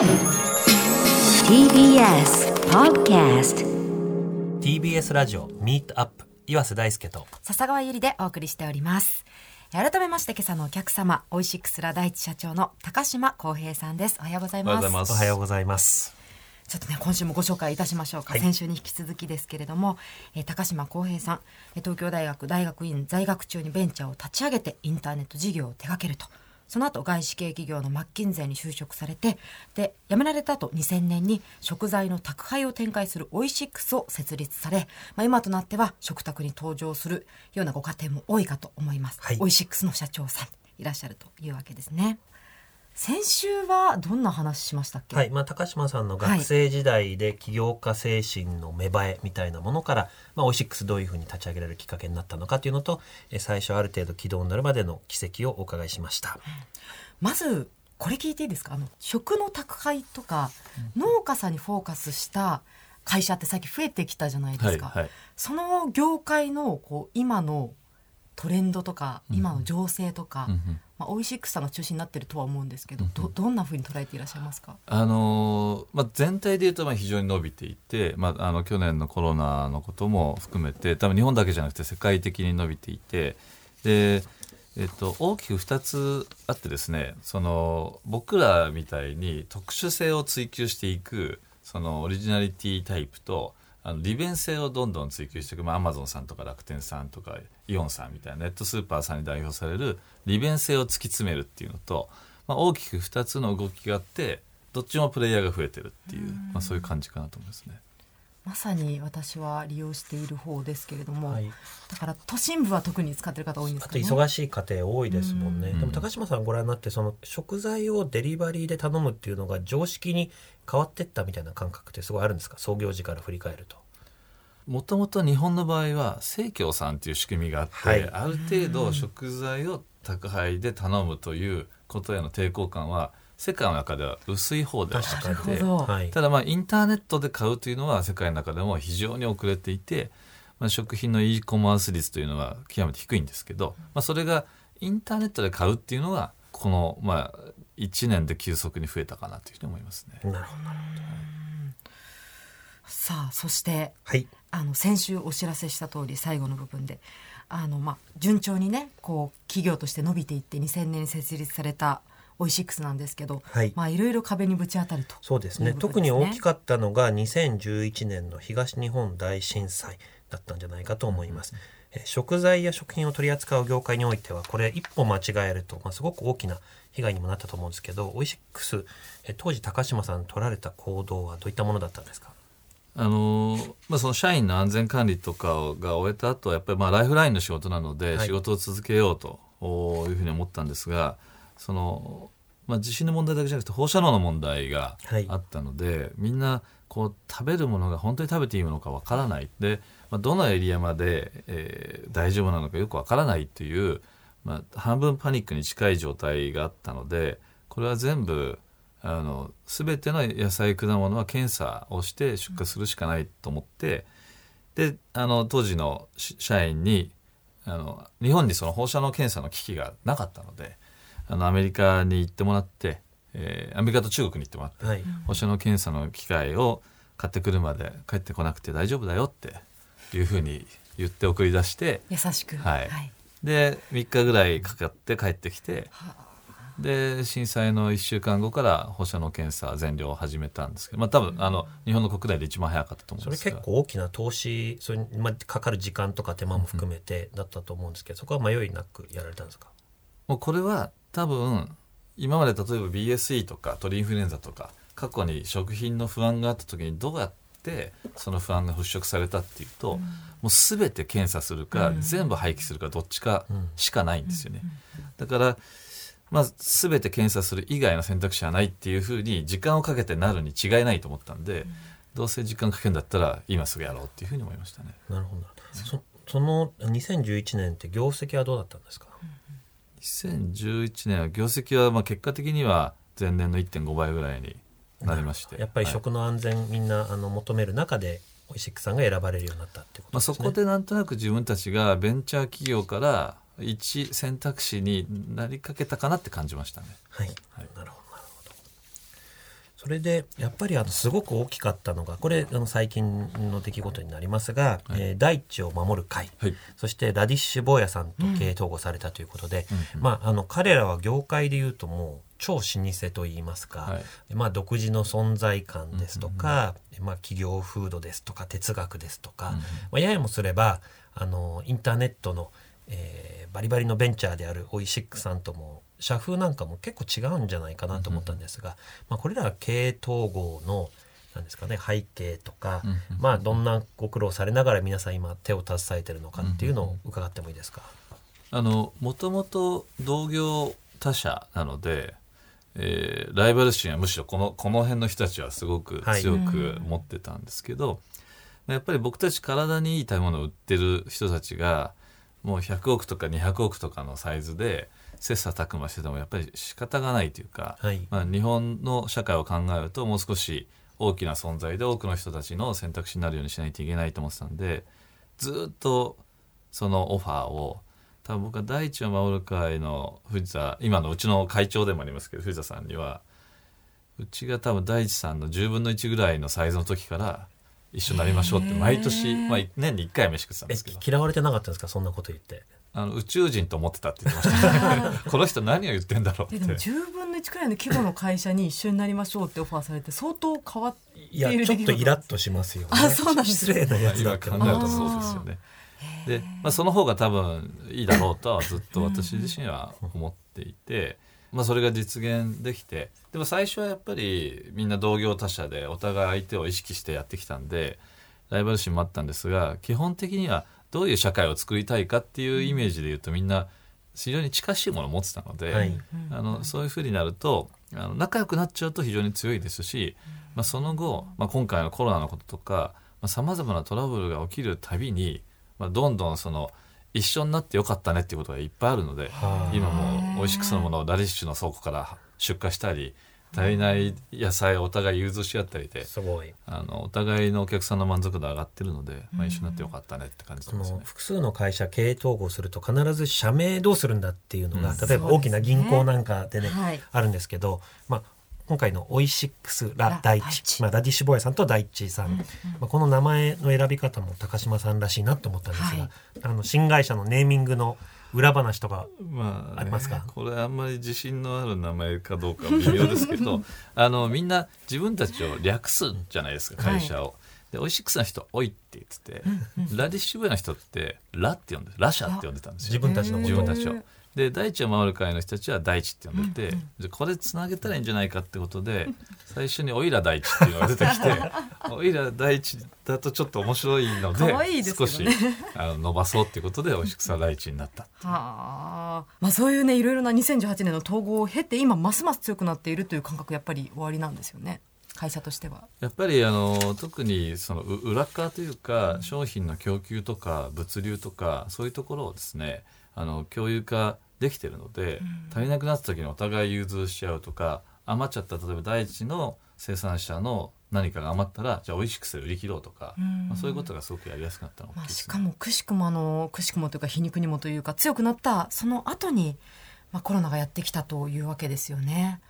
TBS Podcast TBS ラジオミートアップ岩瀬大輔と。笹川ゆりでお送りしております。改めまして今朝のお客様オイシックスラ第一社長の高島康平さんです。おはようございます。おはようございます。ちょっとね今週もご紹介いたしましょうか、はい。先週に引き続きですけれども、えー高島康平さんえー東京大学大学院在学中にベンチャーを立ち上げてインターネット事業を手掛けるとその後外資系企業のマッキンゼーに就職されてで辞められた後2000年に食材の宅配を展開するオイシックスを設立され、まあ、今となっては食卓に登場するようなご家庭も多いかと思います、はい。オイシックスの社長さんいらっしゃるというわけですね先週はどんな話しましたっけ、はい、まあ、高島さんの学生時代で起業家精神の芽生えみたいなものから、まあ、オイシックスどういうふうに立ち上げられるきっかけになったのかというのと、え最初ある程度軌道になるまでの軌跡をお伺いしました。まずこれ聞いていいですか？あの食の宅配とか、農家さんにフォーカスした会社って最近増えてきたじゃないですか、はいはい。その業界のこう今のトレンドとか今の情勢とか、まあ、オイシックスさんが中心になってるとは思うんですけど、どどんなふうに捉えていらっしゃいますか？あのーまあ、全体で言うとまあ非常に伸びていて、まあ、あの去年のコロナのことも含めて多分日本だけじゃなくて世界的に伸びていてで、えっと、大きく2つあってですねその僕らみたいに特殊性を追求していくそのオリジナリティタイプとあの利便性をどんどん追求していく、まあ、アマゾンさんとか楽天さんとかイオンさんみたいなネットスーパーさんに代表される利便性を突き詰めるっていうのと、まあ、大きく2つの動きがあってどっちもプレイヤーが増えてるっていう、まあ、そういう感じかなと思いますね。まさに私は利用している方ですけれども、はい、だから都心部は特に使ってる方多いんですあとかね忙しい家庭多いですもんね。うん。でも高島さんご覧になってその食材をデリバリーで頼むっていうのが常識に変わってったみたいな感覚ってすごいあるんですか？創業時から振り返ると。もともと日本の場合は生協さんっていう仕組みがあって、はい。ある程度食材を宅配で頼むということへの抵抗感は世界の中では薄い方では確かになくて。ただまあインターネットで買うというのは世界の中でも非常に遅れていて、まあ、食品の e コマース率というのは極めて低いんですけど、まあ、それがインターネットで買うっていうのがこのまあ1年で急速に増えたかなというふうに思いますね。なるほど。さあそしてはい。あの先週お知らせした通り最後の部分であの、まあ、順調にねこう企業として伸びていって2000年に設立されたオイシックスなんですけど、はい。まあ、いろいろ壁にぶち当たると。そうですね。特に大きくかったのが2011年の東日本大震災だったんじゃないかと思います、えー食材や食品を取り扱う業界においてはこれ一歩間違えると、まあ、すごく大きな被害にもなったと思うんですけどオイシックス、えー当時高島さん取られた行動はどういったものだったんですか？あのーまあ、その社員の安全管理とかが終えた後はやっぱりまあライフラインの仕事なのではい。仕事を続けようというふうに思ったんですが、その、まあ、地震の問題だけじゃなくて放射能の問題がはい。あったので、みんなこう食べるものが本当に食べていいものかわからない。で、まあ、どのエリアまで、えー大丈夫なのかよくわからないっていう、まあ、半分パニックに近い状態があったのでこれは全部あの全ての野菜果物は検査をして出荷するしかないと思って、であの当時のし社員にあの日本にその放射能検査の機器がなかったのであのアメリカに行ってもらって、えーアメリカと中国に行ってもらって、はい。放射能検査の機械を買ってくるまで帰ってこなくて大丈夫だよっていうふうに言って送り出して優しく、はい。で3日ぐらいかかって帰ってきてで震災の1週間後から放射能検査全量を始めたんですけど、まあ、多分あの日本の国内で一番早かったと思うんそれですが結構大きな投資それに、まあ、かかる時間とか手間も含めてだったと思うんですけどそこは迷いなくやられたんですか？もうこれは多分今まで例えば BSE とか鳥インフルエンザとか過去に食品の不安があった時にどうやってその不安が払拭されたっていうと、もう全て検査するか、全部廃棄するかどっちかしかないんですよね。だからまあ、全て検査する以外の選択肢はないっていうふうに時間をかけてなるに違いないと思ったんで、どうせ時間かけるんだったら今すぐやろうっていうふうに思いましたね。なるほど。そその2011年って業績はどうだったんですか、2011年は業績はまあ結果的には前年の1.5倍ぐらいになりましてやっぱりはい食の安全、みんなあの求める中でオイシックさんが選ばれるようになったってことまあ、ですね。そこでなんとなく自分たちがベンチャー企業から一選択肢になりかけたかなって感じましたね。はい、はいなるほど。それでやっぱりあのすごく大きかったのがこれあの最近の出来事になりますが、えー大地を守る会、はい。そしてラディッシュ坊やさんと経営統合されたということで、まあ、あの彼らは業界でいうともう超老舗といいますか、はい。まあ、独自の存在感ですとか、まあ、企業風土ですとか哲学ですとか、まあ、ややもすればあのインターネットの、えーバリバリのベンチャーであるオイシックさんとも社風なんかも結構違うんじゃないかなと思ったんですが、まあ、これらは経営統合のなんですかね背景とか、まあどんなご苦労されながら皆さん今手を携えてるのかっていうのを伺ってもいいですか？あのもともと同業他社なので、えーライバル心はむしろこのこの辺の人たちはすごくはい。強く持ってたんですけど、やっぱり僕たち体にいい食べ物を売ってる人たちがもう100億とか200億とかのサイズで切磋琢磨しててもやっぱり仕方がないというか、はい。まあ、日本の社会を考えるともう少し大きな存在で多くの人たちの選択肢になるようにしないといけないと思ってたんでずっとそのオファーを多分僕は第一を守る会の藤田今のうちの会長でもありますけど藤田さんにはうちが多分第一さんの10分の1ぐらいのサイズの時から一緒になりましょうって毎年、まあ、年に1回は飯食ってたんえですけど。嫌われてなかったんですか？そんなこと言って。あの宇宙人と思ってたって言ってました。ね この人何を言ってんだろうって。えでも10分の1くらいの規模の会社に一緒になりましょうってオファーされて相当変わっていやちょっとイラッとしますよ、ね。あそうなんです失礼なやつだ考えるとそうですよね。で、まあ、その方が多分いいだろうとはずっと私自身は思っていて、まあ、それが実現できてでも最初はやっぱりみんな同業他社でお互い相手を意識してやってきたんでライバル心もあったんですが基本的にはどういう社会を作りたいかっていうイメージで言うとみんな非常に近しいものを持ってたので、はい。あのそういうふうになるとあの仲良くなっちゃうと非常に強いですし、まあ、その後、まあ、今回のコロナのこととかさまざ、まなトラブルが起きるたびに、まあ、どんどんその一緒になってよかったねっていうことがいっぱいあるのではあ。今もうオイシックスのものをラディッシュの倉庫から出荷したり足りない野菜をお互い融通し合ったりですごい。あのお互いのお客さんの満足度上がってるので、まあ、一緒になってよかったねって感じそてますね。の複数の会社経営統合すると必ず社名どうするんだっていうのが、うん。例えば大きな銀行なんかでね、はい。あるんですけど、まあ、今回のオイシックスラ大地。ラ大地。まあ、ラディッシュボーヤさんと大地さん、まあ、この名前の選び方も高島さんらしいなと思ったんですが、はい。あの新会社のネーミングの裏話とかまあね、ありますか？これあんまり自信のある名前かどうかは微妙ですけど あのみんな自分たちを略すじゃないですか会社を。でオイシックスの人「おい」って言ってて、ラディッシュ部の人って「ラ」って呼んでラシャって呼んでたんですよ。自分たちのこと。を自分たちを。で大地を守る会の人たちは大地って呼んでて、じゃあこれつなげたらいいんじゃないかってことで最初に「おいら大地」っていうのが出てきて「おいら大地」だとちょっと面白いので可愛いですけ少しあの伸ばそうっていうことでオイシックスは大地になった。はあ、まあ、そういうねいろいろな2018年の統合を経て今ますます強くなっているという感覚やっぱり終わりなんですよね会社としては。やっぱりあの特にそのう裏側というか商品の供給とか物流とかそういうところをですねあの共有化できてるので、足りなくなった時にお互い融通し合うとか余っちゃった例えば第一の生産者の何かが余ったらじゃあ美味しくする売り切ろうとか、まあ、そういうことがすごくやりやすくなったのが大まあ、しかもくしくもあのくしくもというか皮肉にもというか強くなったその後にまあコロナがやってきたというわけですよね。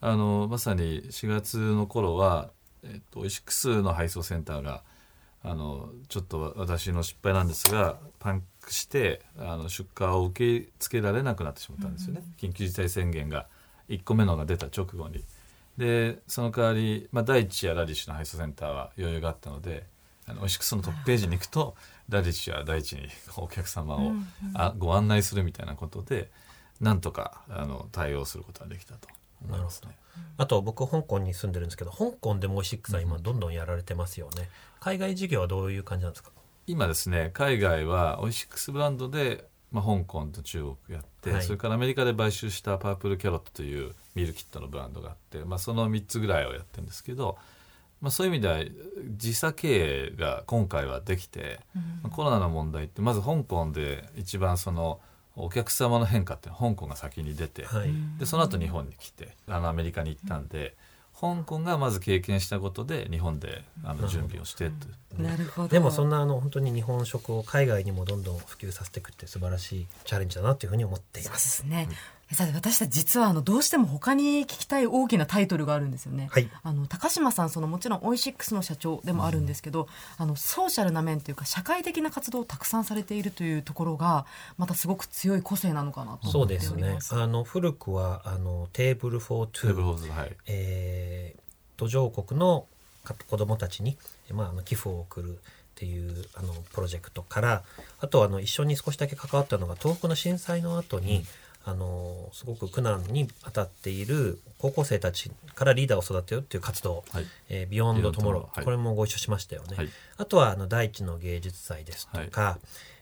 あのまさに4月の頃は、えっと、オイシックスの配送センターがあのちょっと私の失敗なんですがパンクしてあの出荷を受け付けられなくなってしまったんですよね、緊急事態宣言が1個目のが出た直後に。でその代わり、まあ、第一やラディッシュの配送センターは余裕があったのであのオイシックスのトップページに行くとラディッシュや第一にお客様を、あご案内するみたいなことでなんとかあの対応することができたと思いますね。あと僕香港に住んでるんですけど香港でもオイシックスは今どんどんやられてますよね。海外事業はどういう感じなんですか？今ですね海外はオイシックスブランドで、まあ、香港と中国やって、はい。それからアメリカで買収したパープルキャロットというミルキットのブランドがあって、まあ、その3つぐらいをやってるんですけど、まあ、そういう意味では自社経営が今回はできて、まあコロナの問題ってまず香港で一番そのお客様の変化って香港が先に出て、はい、でその後日本に来てあのアメリカに行ったんで、香港がまず経験したことで日本であの準備をしてというなるほど。でもそんなあの本当に日本食を海外にもどんどん普及させていくって素晴らしいチャレンジだなというふうに思っていそうま。ですすね、さて私たち実はあのどうしても他に聞きたい大きなタイトルがあるんですよね。はい。あの高島さんそのもちろんオイシックスの社長でもあるんですけど、あのソーシャルな面というか社会的な活動をたくさんされているというところがまたすごく強い個性なのかなとそう思ってですね。あの古くはあの Table for T Table for Two はい。えー途上国のか子どもたちに、まあ、あの寄付を送るっていうあのプロジェクトからあとあの一緒に少しだけ関わったのが東北の震災の後に、あのすごく苦難に当たっている高校生たちからリーダーを育てようっていう活動、はい。えー Beyond Tomorrow はい。これもご一緒しましたよね。はい。あとはあの大地の芸術祭ですとか、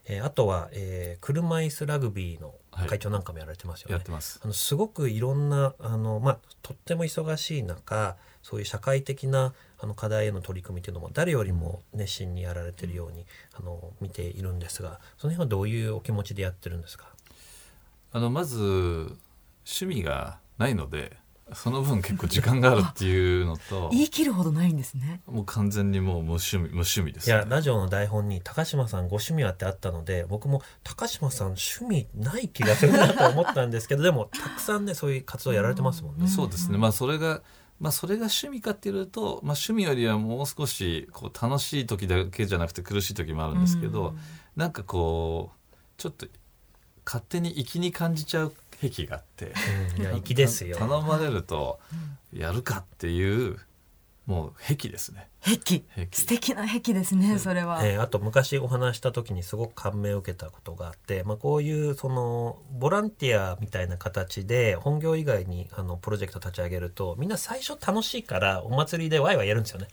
えーあとは、えー車椅子ラグビーの会長なんかもやられてますよね。す。あのすごくいろんなあの、まあ、とっても忙しい中そういう社会的なあの課題への取り組みというのも誰よりも熱心にやられてるようにあの見ているんですがその辺はどういうお気持ちでやってるんですか？あのまず趣味がないのでその分結構時間があるっていうのと 言い切るほどないんですね。もう完全にもう無趣味無趣味です、いやラジオの台本に高島さんご趣味はってあったので僕も高島さん趣味ない気がするなと思ったんですけどでもたくさんねそういう活動やられてますもんね。そうですねまあそれがまあそれが趣味かっていうと、まあ、趣味よりはもう少しこう楽しい時だけじゃなくて苦しい時もあるんですけど、なんかこうちょっと勝手に粋に感じちゃう癖があって。うん。いや 粋ですよ。頼まれるとやるかっていうもう癖ですね。壁壁素敵な壁ですねそれは。えーあと昔お話した時にすごく感銘を受けたことがあって、まあ、こういうそのボランティアみたいな形で本業以外にあのプロジェクト立ち上げるとみんな最初楽しいからお祭りでワイワイやるんですよね。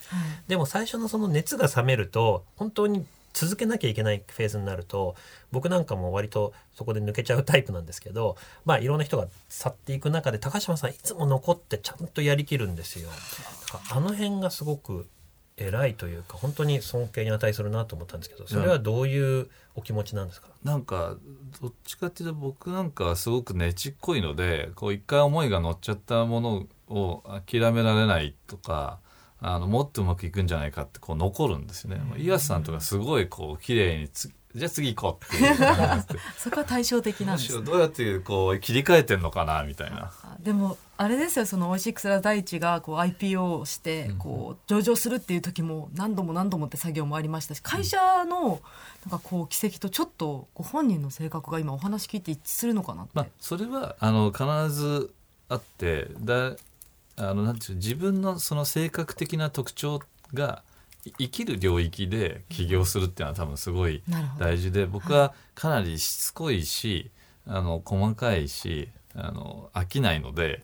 でも最初のその熱が冷めると本当に続けなきゃいけないフェーズになると僕なんかも割とそこで抜けちゃうタイプなんですけどまあいろんな人が去っていく中で高島さんいつも残ってちゃんとやりきるんですよ。あの辺がすごく偉いというか本当に尊敬に値するなと思ったんですけどそれはどういうお気持ちなんですか、なんかどっちかっていうと僕なんかはすごくねちっこいのでこう一回思いが乗っちゃったものを諦められないとかあのもっとうまくいくんじゃないかってこう残るんですよね。イアスさんとかすごいこう綺麗につじゃあ次行こうっていう。そこは対照的なんです。むしろどうやってこう切り替えてんのかなみたいな。あでもあれですよそのオイシックスラ大地がこう IPO をしてこう上場するっていう時も何度も何度もって作業もありましたし会社のなんかこう軌跡とちょっとご本人の性格が今お話聞いて一致するのかなって、まあ、それはあの必ずあってだあのなんていう自分のその性格的な特徴がい生きる領域で起業するっていうのは多分すごい大事で僕はかなりしつこいしあの細かいしあの飽きないので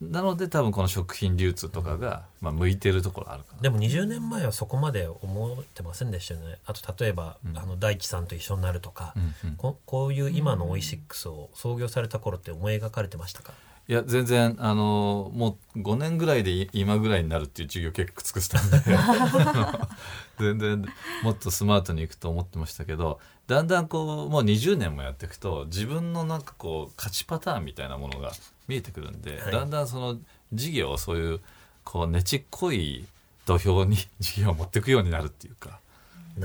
なので多分この食品流通とかが、まあ、向いてるところあるかな。でも20年前はそこまで思ってませんでしたよね。あと例えば、あの大地さんと一緒になるとか、うんうん。ここういう今のオイシックスを創業された頃って思い描かれてましたか？いや全然あのもう5年ぐらいでい今ぐらいになるっていう授業結構尽くしたんで。全然もっとスマートにいくと思ってましたけどだんだんこうもう20年もやっていくと自分のなんかこう勝ちパターンみたいなものが見えてくるんで、はい。だんだんその事業をそういうこうねちっこい土俵に事業を持っていくようになるっていうか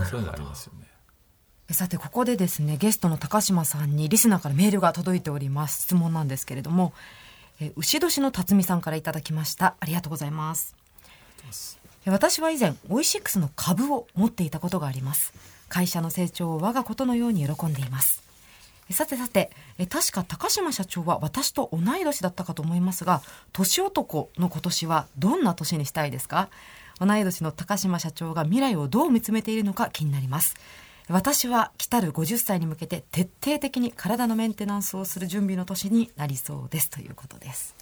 そういうのありますよね。さてここでですねゲストの高島さんにリスナーからメールが届いております。質問なんですけれどもえー牛年の辰巳さんからいただきました。ありがとうございます。え私は以前オイシックスの株を持っていたことがあります。会社の成長を我がことのように喜んでいます。えさてさてえ確か高島社長は私と同い年だったかと思いますが年男の今年はどんな年にしたいですか？同い年の高島社長が未来をどう見つめているのか気になります。私は来たる50歳に向けて徹底的に体のメンテナンスをする準備の年になりそうですということです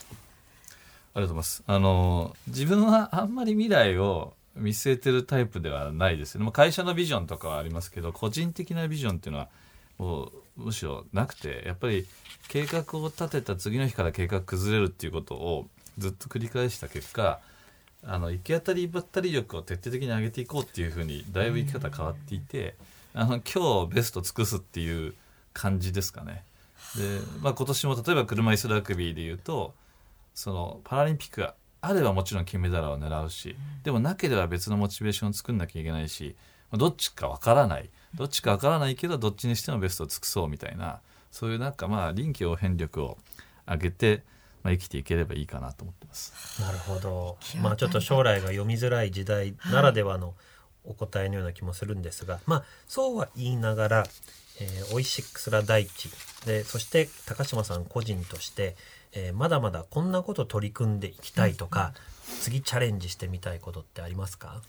ありがとうございます。あの自分はあんまり未来を見据えてるタイプではないですね。まあ会社のビジョンとかはありますけど、個人的なビジョンっていうのはもうむしろなくて、やっぱり計画を立てた次の日から計画崩れるっていうことをずっと繰り返した結果、あの行き当たりばったり力を徹底的に上げていこうっていうふうにだいぶ生き方変わっていて、あの今日ベスト尽くすっていう感じですかね。で、まあ今年も例えば車椅子ラグビーで言うと。そのパラリンピックがあればもちろん金メダルを狙うし、でもなければ別のモチベーションを作んなきゃいけないしまあどっちかわからないどっちかわからないけどどっちにしてもベストを尽くそうみたいなそういうなんかまあ臨機応変力を上げて、まあ、生きていければいいかなと思ってます。なるほどまあちょっと将来が読みづらい時代ならではのお答えのような気もするんですが、まあそうは言いながら、えー、オイシックスラ大地でそして高島さん個人として、えーまだまだこんなこと取り組んでいきたいとか、次チャレンジしてみたいことってありますか？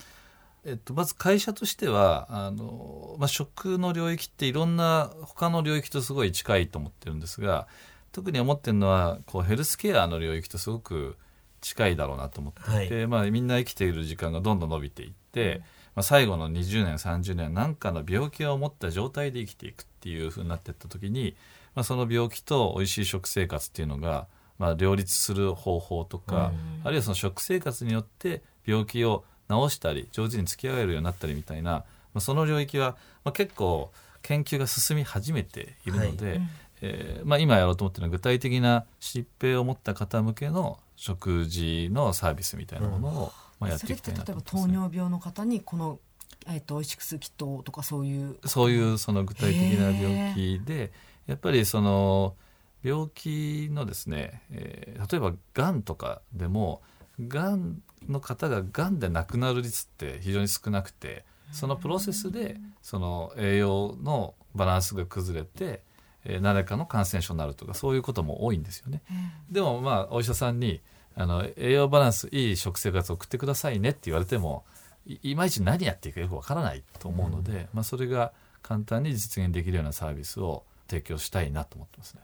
えっと、まず会社としてはあの、まあ、食の領域っていろんな他の領域とすごい近いと思ってるんですが特に思ってるのはこうヘルスケアの領域とすごく近いだろうなと思っていて、まあ、みんな生きている時間がどんどん伸びていって、まあ、最後の20年30年何かの病気を持った状態で生きていくっていうふうになっていった時に、まあ、その病気と美味しい食生活っていうのが、まあ、両立する方法とか、あるいはその食生活によって病気を治したり上手に付き合えるようになったりみたいな、まあ、その領域は、まあ、結構研究が進み始めているので、えーまあ、今やろうと思ってるのは具体的な疾病を持った方向けの食事のサービスみたいなものを、まあ、やっそれってていきたいな例えば糖。尿病の方にこの、えー、とオイシックスキットとかそういうそういうその具体的な病気でやっぱりその病気のですね、えー例えばがんとかでもがんの方ががんで亡くなる率って非常に少なくてそのプロセスでその栄養のバランスが崩れて、えー何らかの感染症になるとかそういうことも多いんですよね。でもまあお医者さんにあの栄養バランスいい食生活を送ってくださいねって言われてもいいまいち何やっていいかよくわからないと思うので、まあ、それが簡単に実現できるようなサービスを提供したいなと思ってますね。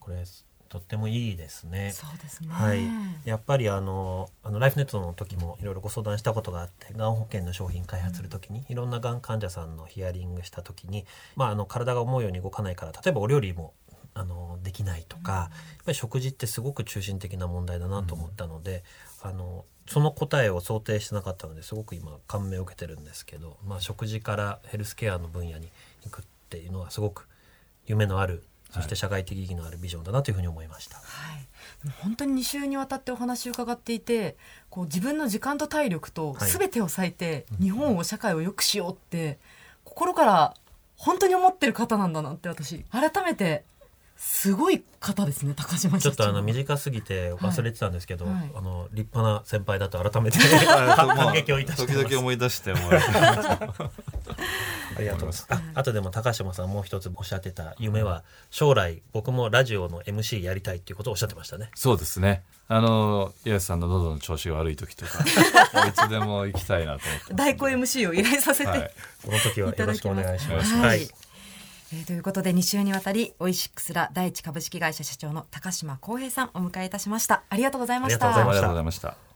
これとってもいいですね。そうですね、はい、やっぱりあのあのライフネットの時もいろいろご相談したことがあってがん保険の商品開発する時にいろんながん患者さんのヒアリングした時に、まあ、あの体が思うように動かないから例えばお料理もあのできないとか、やっぱり食事ってすごく中心的な問題だなと思ったので、あのその答えを想定してなかったのですごく今感銘を受けてるんですけど、まあ、食事からヘルスケアの分野に行くっていうのはすごく夢のあるそして社会的意義のあるビジョンだなというふうに思いました。はい、でも本当に2週にわたってお話を伺っていてこう自分の時間と体力とはい。全てを割いて日本を社会を良くしようって心から本当に思ってる方なんだなって私改めてすごい方ですね高島社長ちょっとあの短すぎて忘れてたんですけど、はいはいあの立派な先輩だと改めてまあ感激をいたし。時々思い出してもありがとうございます。あ、あとでも高島さんもう一つおっしゃってた夢は将来僕もラジオの MC やりたいっていうことをおっしゃってましたね。そうですねあの岩瀬さんの喉の調子が悪い時とか いつでも行きたいなと思ってます代行 MC を依頼させて、はいこの時はよろしくお願いします。いただきますはい。えーということで2週にわたりオイシックスラ第一株式会社社長の高島康平さんお迎えいたしました。ありがとうございました。ありがとうございました。ありがとうございました